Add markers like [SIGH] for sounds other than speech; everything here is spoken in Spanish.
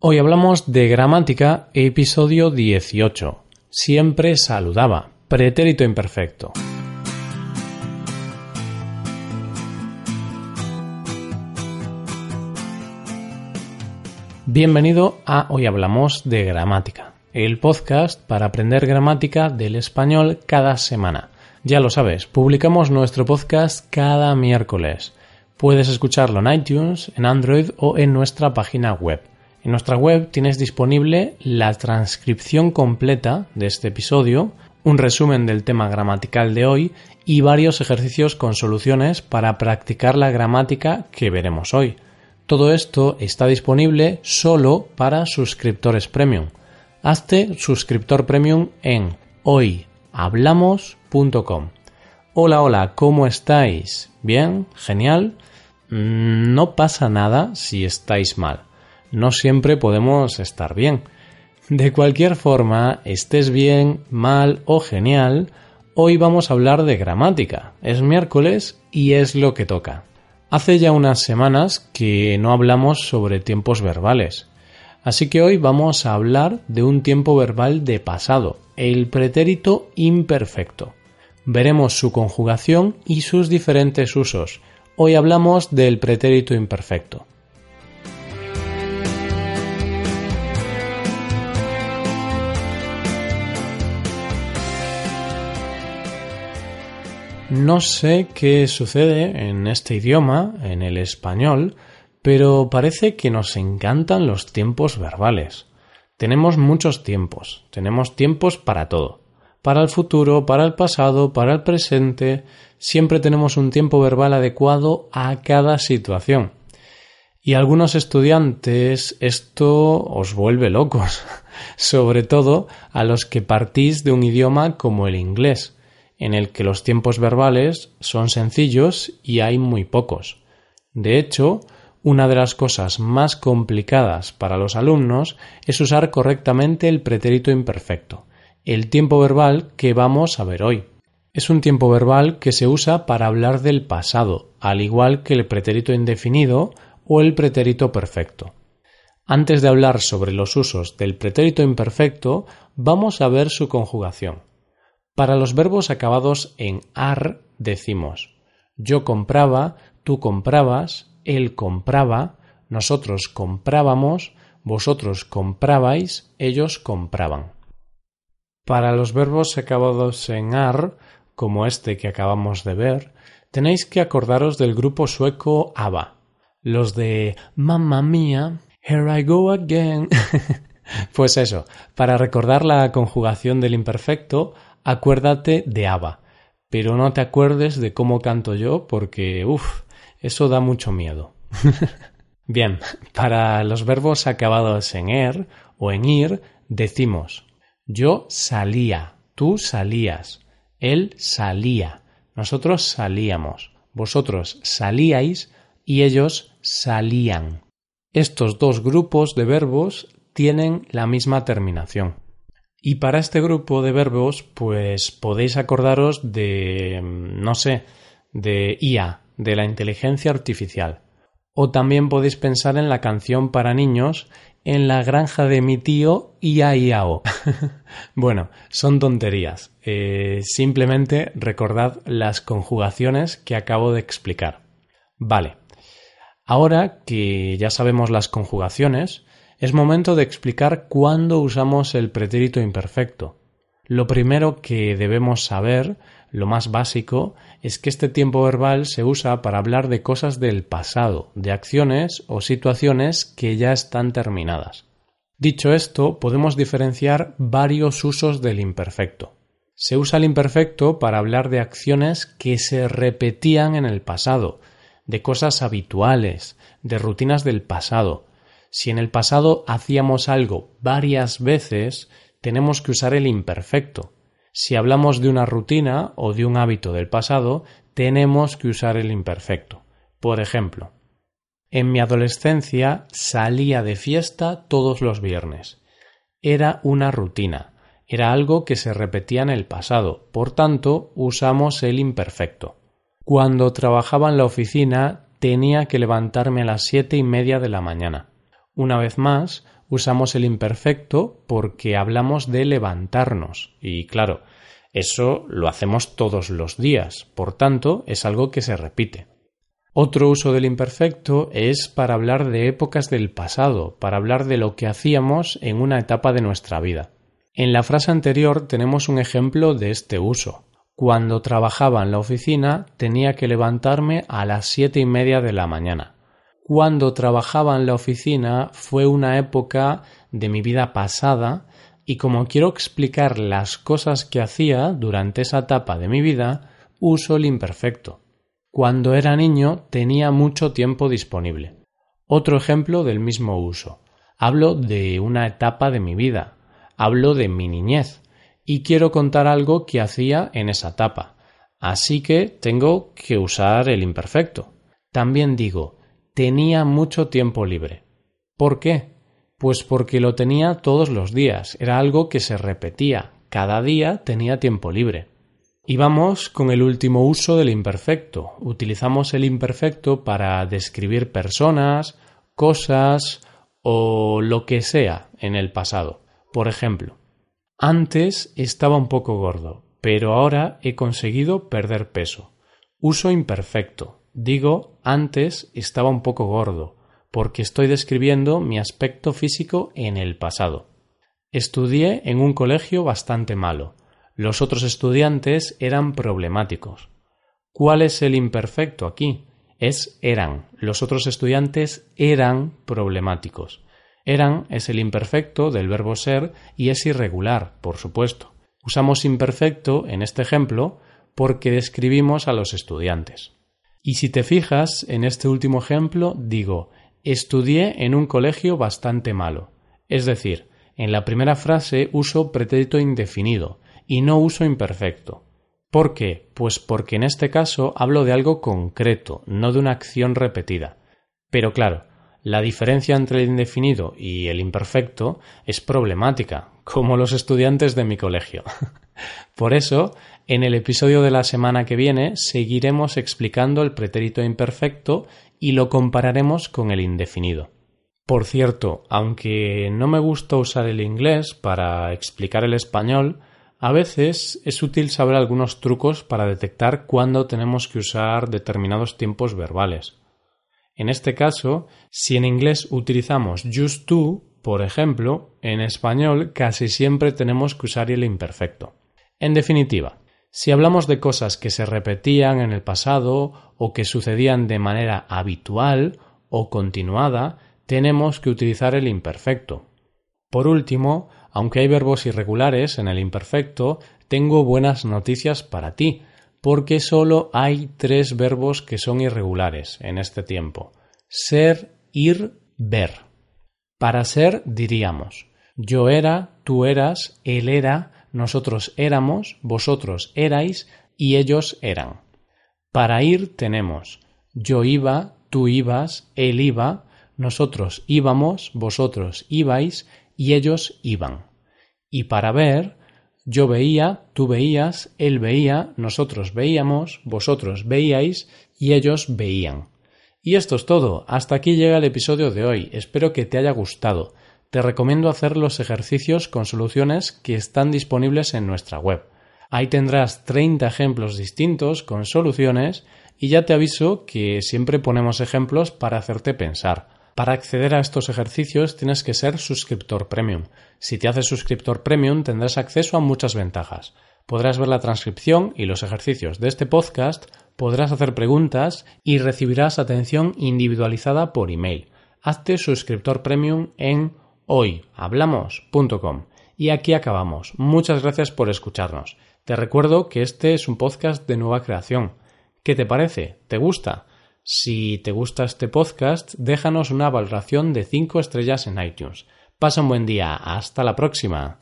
Hoy hablamos de gramática, episodio 18. Siempre saludaba. Pretérito imperfecto. Bienvenido a Hoy Hablamos de Gramática, el podcast para aprender gramática del español cada semana. Ya lo sabes, publicamos nuestro podcast cada miércoles. Puedes escucharlo en iTunes, en Android o en nuestra página web. En nuestra web tienes disponible la transcripción completa de este episodio, un resumen del tema gramatical de hoy y varios ejercicios con soluciones para practicar la gramática que veremos hoy. Todo esto está disponible solo para suscriptores premium. Hazte suscriptor premium en hoyhablamos.com. Hola, hola, ¿cómo estáis? ¿Bien? ¿Genial? Mm, no pasa nada si estáis mal. No siempre podemos estar bien. De cualquier forma, estés bien, mal o genial, hoy vamos a hablar de gramática. Es miércoles y es lo que toca. Hace ya unas semanas que no hablamos sobre tiempos verbales. Así que hoy vamos a hablar de un tiempo verbal de pasado, el pretérito imperfecto. Veremos su conjugación y sus diferentes usos, Hoy hablamos del pretérito imperfecto. No sé qué sucede en este idioma, en el español, pero parece que nos encantan los tiempos verbales. Tenemos muchos tiempos, tenemos tiempos para todo para el futuro, para el pasado, para el presente, siempre tenemos un tiempo verbal adecuado a cada situación. Y a algunos estudiantes esto os vuelve locos, [LAUGHS] sobre todo a los que partís de un idioma como el inglés, en el que los tiempos verbales son sencillos y hay muy pocos. De hecho, una de las cosas más complicadas para los alumnos es usar correctamente el pretérito imperfecto el tiempo verbal que vamos a ver hoy. Es un tiempo verbal que se usa para hablar del pasado, al igual que el pretérito indefinido o el pretérito perfecto. Antes de hablar sobre los usos del pretérito imperfecto, vamos a ver su conjugación. Para los verbos acabados en ar decimos yo compraba, tú comprabas, él compraba, nosotros comprábamos, vosotros comprabais, ellos compraban. Para los verbos acabados en ar, como este que acabamos de ver, tenéis que acordaros del grupo sueco ABBA. Los de Mamma mía, here I go again. [LAUGHS] pues eso, para recordar la conjugación del imperfecto, acuérdate de ABBA. Pero no te acuerdes de cómo canto yo porque, uff, eso da mucho miedo. [LAUGHS] Bien, para los verbos acabados en er o en ir, decimos yo salía, tú salías, él salía, nosotros salíamos, vosotros salíais y ellos salían. Estos dos grupos de verbos tienen la misma terminación. Y para este grupo de verbos, pues podéis acordaros de, no sé, de IA, de la inteligencia artificial. O también podéis pensar en la canción para niños en la granja de mi tío Iao. [LAUGHS] bueno, son tonterías. Eh, simplemente recordad las conjugaciones que acabo de explicar. Vale. Ahora que ya sabemos las conjugaciones, es momento de explicar cuándo usamos el pretérito imperfecto. Lo primero que debemos saber lo más básico es que este tiempo verbal se usa para hablar de cosas del pasado, de acciones o situaciones que ya están terminadas. Dicho esto, podemos diferenciar varios usos del imperfecto. Se usa el imperfecto para hablar de acciones que se repetían en el pasado, de cosas habituales, de rutinas del pasado. Si en el pasado hacíamos algo varias veces, tenemos que usar el imperfecto. Si hablamos de una rutina o de un hábito del pasado, tenemos que usar el imperfecto. Por ejemplo, en mi adolescencia salía de fiesta todos los viernes. Era una rutina, era algo que se repetía en el pasado, por tanto usamos el imperfecto. Cuando trabajaba en la oficina tenía que levantarme a las siete y media de la mañana. Una vez más, usamos el imperfecto porque hablamos de levantarnos. Y claro, eso lo hacemos todos los días, por tanto, es algo que se repite. Otro uso del imperfecto es para hablar de épocas del pasado, para hablar de lo que hacíamos en una etapa de nuestra vida. En la frase anterior tenemos un ejemplo de este uso. Cuando trabajaba en la oficina tenía que levantarme a las siete y media de la mañana. Cuando trabajaba en la oficina fue una época de mi vida pasada y como quiero explicar las cosas que hacía durante esa etapa de mi vida, uso el imperfecto. Cuando era niño tenía mucho tiempo disponible. Otro ejemplo del mismo uso. Hablo de una etapa de mi vida, hablo de mi niñez y quiero contar algo que hacía en esa etapa. Así que tengo que usar el imperfecto. También digo, tenía mucho tiempo libre. ¿Por qué? Pues porque lo tenía todos los días, era algo que se repetía, cada día tenía tiempo libre. Y vamos con el último uso del imperfecto. Utilizamos el imperfecto para describir personas, cosas o lo que sea en el pasado. Por ejemplo, antes estaba un poco gordo, pero ahora he conseguido perder peso. Uso imperfecto. Digo, antes estaba un poco gordo, porque estoy describiendo mi aspecto físico en el pasado. Estudié en un colegio bastante malo. Los otros estudiantes eran problemáticos. ¿Cuál es el imperfecto aquí? Es eran. Los otros estudiantes eran problemáticos. Eran es el imperfecto del verbo ser y es irregular, por supuesto. Usamos imperfecto en este ejemplo porque describimos a los estudiantes. Y si te fijas, en este último ejemplo digo estudié en un colegio bastante malo. Es decir, en la primera frase uso pretérito indefinido y no uso imperfecto. ¿Por qué? Pues porque en este caso hablo de algo concreto, no de una acción repetida. Pero claro, la diferencia entre el indefinido y el imperfecto es problemática, como los estudiantes de mi colegio. [LAUGHS] Por eso, en el episodio de la semana que viene seguiremos explicando el pretérito imperfecto y lo compararemos con el indefinido. Por cierto, aunque no me gusta usar el inglés para explicar el español, a veces es útil saber algunos trucos para detectar cuándo tenemos que usar determinados tiempos verbales. En este caso, si en inglés utilizamos just to, por ejemplo, en español casi siempre tenemos que usar el imperfecto. En definitiva, si hablamos de cosas que se repetían en el pasado o que sucedían de manera habitual o continuada, tenemos que utilizar el imperfecto. Por último, aunque hay verbos irregulares en el imperfecto, tengo buenas noticias para ti, porque solo hay tres verbos que son irregulares en este tiempo. Ser, ir, ver. Para ser diríamos yo era, tú eras, él era, nosotros éramos, vosotros erais y ellos eran. Para ir tenemos yo iba, tú ibas, él iba, nosotros íbamos, vosotros ibais y ellos iban. Y para ver yo veía, tú veías, él veía, nosotros veíamos, vosotros veíais y ellos veían. Y esto es todo. Hasta aquí llega el episodio de hoy. Espero que te haya gustado. Te recomiendo hacer los ejercicios con soluciones que están disponibles en nuestra web. Ahí tendrás 30 ejemplos distintos con soluciones y ya te aviso que siempre ponemos ejemplos para hacerte pensar. Para acceder a estos ejercicios tienes que ser suscriptor premium. Si te haces suscriptor premium tendrás acceso a muchas ventajas. Podrás ver la transcripción y los ejercicios de este podcast, podrás hacer preguntas y recibirás atención individualizada por email. Hazte suscriptor premium en hoyhablamos.com. Y aquí acabamos. Muchas gracias por escucharnos. Te recuerdo que este es un podcast de nueva creación. ¿Qué te parece? ¿Te gusta? Si te gusta este podcast, déjanos una valoración de 5 estrellas en iTunes. Pasa un buen día. Hasta la próxima.